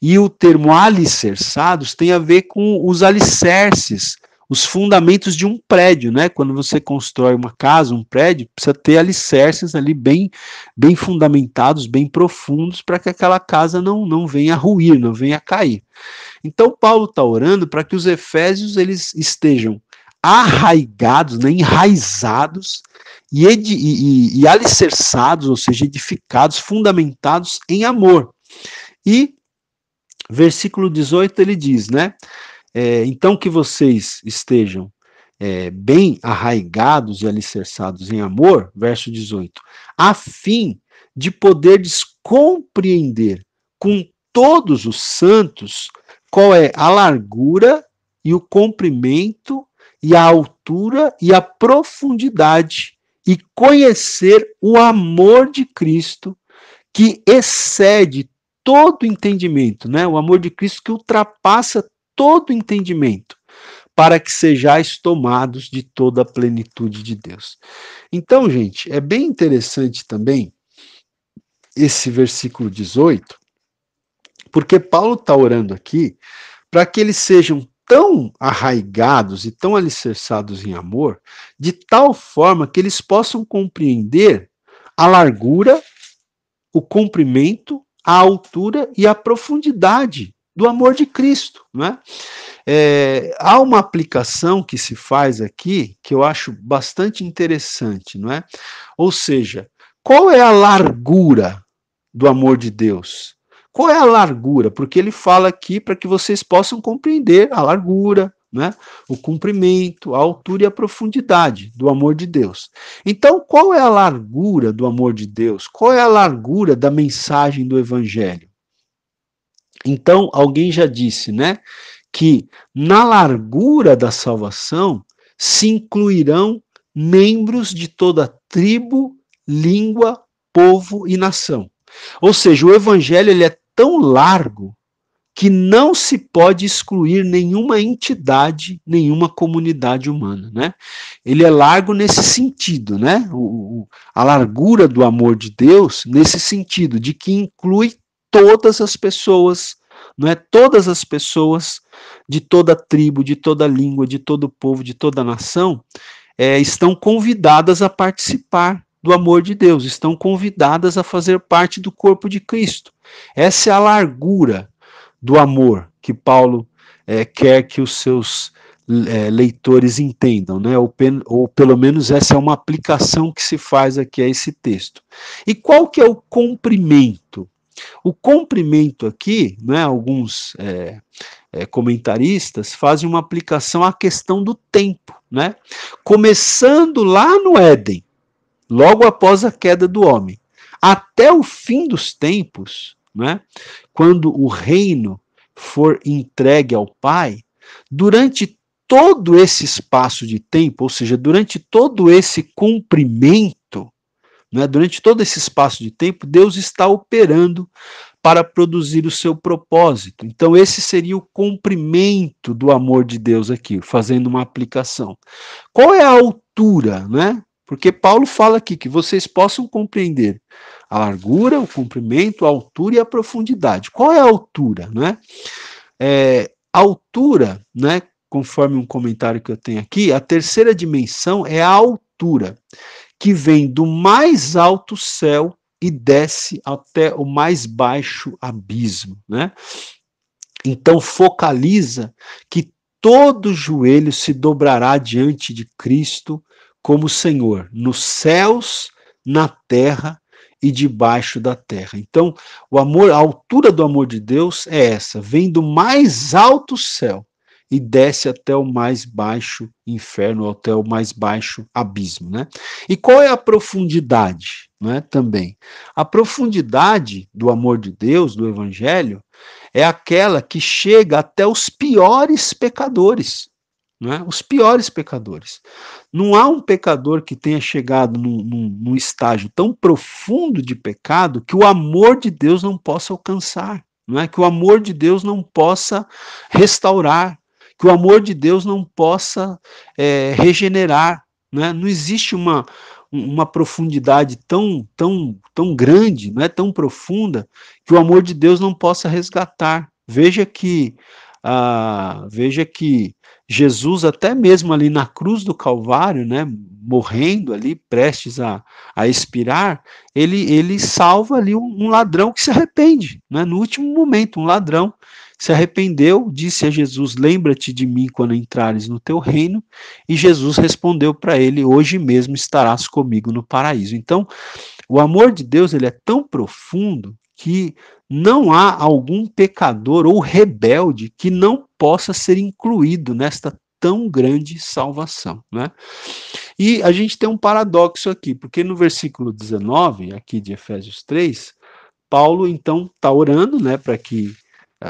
E o termo alicerçados tem a ver com os alicerces os fundamentos de um prédio, né? Quando você constrói uma casa, um prédio, precisa ter alicerces ali bem, bem fundamentados, bem profundos, para que aquela casa não, não venha a ruir, não venha a cair. Então Paulo está orando para que os efésios eles estejam arraigados, né, enraizados e, e, e, e alicerçados, ou seja, edificados, fundamentados em amor. E versículo 18 ele diz, né? É, então, que vocês estejam é, bem arraigados e alicerçados em amor, verso 18, a fim de poderes compreender com todos os santos qual é a largura e o comprimento e a altura e a profundidade e conhecer o amor de Cristo que excede todo entendimento, né? O amor de Cristo que ultrapassa todo entendimento, para que sejais tomados de toda a plenitude de Deus. Então, gente, é bem interessante também esse versículo 18, porque Paulo está orando aqui para que eles sejam tão arraigados e tão alicerçados em amor, de tal forma que eles possam compreender a largura, o comprimento, a altura e a profundidade do amor de Cristo. Né? É, há uma aplicação que se faz aqui que eu acho bastante interessante, não é? Ou seja, qual é a largura do amor de Deus? Qual é a largura? Porque ele fala aqui para que vocês possam compreender a largura, né? o comprimento, a altura e a profundidade do amor de Deus. Então, qual é a largura do amor de Deus? Qual é a largura da mensagem do Evangelho? Então, alguém já disse, né, que na largura da salvação se incluirão membros de toda tribo, língua, povo e nação. Ou seja, o evangelho ele é tão largo que não se pode excluir nenhuma entidade, nenhuma comunidade humana, né? Ele é largo nesse sentido, né? O, o, a largura do amor de Deus nesse sentido de que inclui todas as pessoas, não é? Todas as pessoas de toda tribo, de toda língua, de todo povo, de toda nação, é, estão convidadas a participar do amor de Deus, estão convidadas a fazer parte do corpo de Cristo. Essa é a largura do amor que Paulo é, quer que os seus é, leitores entendam, né? Ou, ou, pelo menos essa é uma aplicação que se faz aqui a esse texto. E qual que é o comprimento? O comprimento aqui, né, alguns é, é, comentaristas fazem uma aplicação à questão do tempo, né? Começando lá no Éden, logo após a queda do homem, até o fim dos tempos, né? Quando o reino for entregue ao Pai, durante todo esse espaço de tempo, ou seja, durante todo esse cumprimento, né, durante todo esse espaço de tempo, Deus está operando para produzir o seu propósito. Então, esse seria o cumprimento do amor de Deus aqui, fazendo uma aplicação. Qual é a altura, né? Porque Paulo fala aqui que vocês possam compreender a largura, o comprimento, a altura e a profundidade. Qual é a altura, né? É, altura, né, conforme um comentário que eu tenho aqui, a terceira dimensão é a altura, que vem do mais alto céu e desce até o mais baixo abismo, né? Então focaliza que todo joelho se dobrará diante de Cristo como Senhor, nos céus, na terra e debaixo da terra. Então, o amor, a altura do amor de Deus é essa, vem do mais alto céu e desce até o mais baixo inferno, até o mais baixo abismo, né? E qual é a profundidade, né, também? A profundidade do amor de Deus, do evangelho, é aquela que chega até os piores pecadores, né? Os piores pecadores. Não há um pecador que tenha chegado num, num, num estágio tão profundo de pecado que o amor de Deus não possa alcançar, não é? Que o amor de Deus não possa restaurar, que o amor de Deus não possa é, regenerar. Né? Não existe uma, uma profundidade tão, tão, tão grande, não é tão profunda, que o amor de Deus não possa resgatar. Veja que, ah, veja que Jesus, até mesmo ali na cruz do Calvário, né, morrendo ali, prestes a, a expirar, ele, ele salva ali um, um ladrão que se arrepende, né, no último momento, um ladrão se arrependeu, disse a Jesus: Lembra-te de mim quando entrares no teu reino. E Jesus respondeu para ele: Hoje mesmo estarás comigo no paraíso. Então, o amor de Deus ele é tão profundo que não há algum pecador ou rebelde que não possa ser incluído nesta tão grande salvação, né? E a gente tem um paradoxo aqui, porque no versículo 19, aqui de Efésios 3, Paulo então está orando, né, para que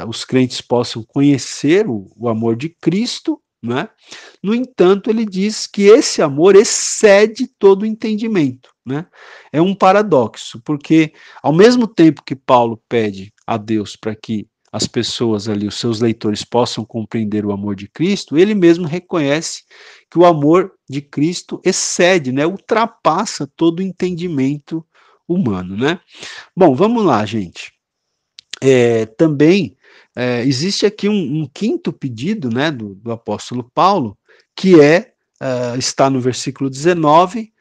os crentes possam conhecer o, o amor de Cristo, né? No entanto, ele diz que esse amor excede todo o entendimento. Né? É um paradoxo, porque ao mesmo tempo que Paulo pede a Deus para que as pessoas ali, os seus leitores, possam compreender o amor de Cristo, ele mesmo reconhece que o amor de Cristo excede, né? ultrapassa todo o entendimento humano. Né? Bom, vamos lá, gente. É, também é, existe aqui um, um, quinto pedido né, do, do apóstolo Paulo, que é, uh, está no versículo 19,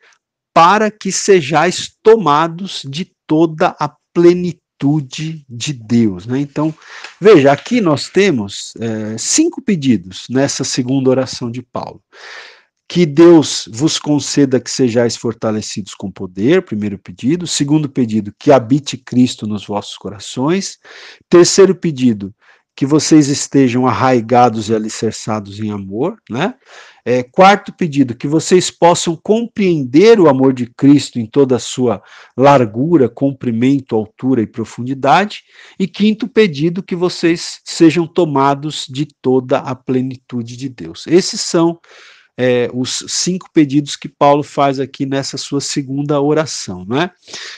para que sejais tomados de toda a plenitude de Deus. Né? Então, veja, aqui nós temos é, cinco pedidos nessa segunda oração de Paulo. Que Deus vos conceda que sejais fortalecidos com poder, primeiro pedido. Segundo pedido, que habite Cristo nos vossos corações. Terceiro pedido, que vocês estejam arraigados e alicerçados em amor, né? É, quarto pedido, que vocês possam compreender o amor de Cristo em toda a sua largura, comprimento, altura e profundidade. E quinto pedido, que vocês sejam tomados de toda a plenitude de Deus. Esses são é, os cinco pedidos que Paulo faz aqui nessa sua segunda oração, né?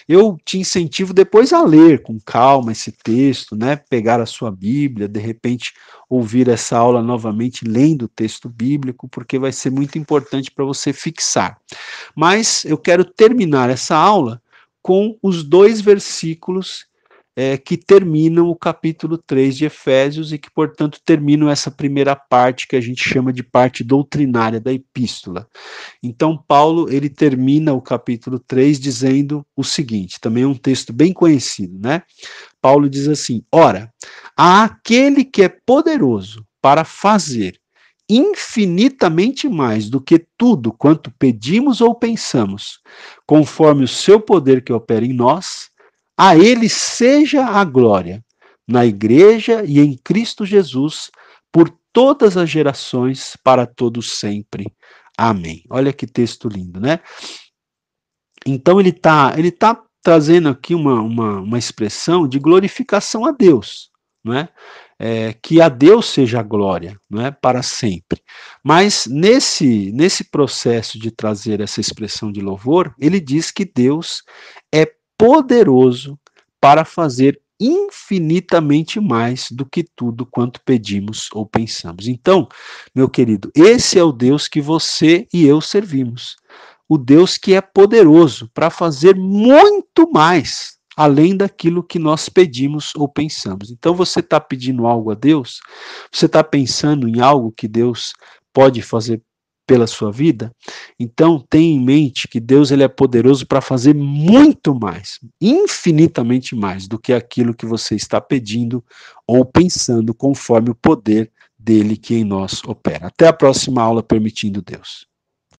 Eu te incentivo depois a ler com calma esse texto, né? Pegar a sua Bíblia, de repente ouvir essa aula novamente lendo o texto bíblico, porque vai ser muito importante para você fixar. Mas eu quero terminar essa aula com os dois versículos é, que terminam o capítulo 3 de Efésios e que, portanto, terminam essa primeira parte que a gente chama de parte doutrinária da epístola. Então, Paulo, ele termina o capítulo 3 dizendo o seguinte, também é um texto bem conhecido, né? Paulo diz assim: Ora, há aquele que é poderoso para fazer infinitamente mais do que tudo quanto pedimos ou pensamos, conforme o seu poder que opera em nós, a ele seja a glória, na igreja e em Cristo Jesus, por todas as gerações, para todos sempre. Amém. Olha que texto lindo, né? Então ele está ele tá trazendo aqui uma, uma, uma expressão de glorificação a Deus, não é? Que a Deus seja a glória, não é, para sempre. Mas nesse nesse processo de trazer essa expressão de louvor, ele diz que Deus poderoso para fazer infinitamente mais do que tudo quanto pedimos ou pensamos. Então, meu querido, esse é o Deus que você e eu servimos. O Deus que é poderoso para fazer muito mais além daquilo que nós pedimos ou pensamos. Então, você está pedindo algo a Deus? Você está pensando em algo que Deus pode fazer pela sua vida, então tenha em mente que Deus ele é poderoso para fazer muito mais, infinitamente mais do que aquilo que você está pedindo ou pensando conforme o poder dele que em nós opera. Até a próxima aula, permitindo Deus.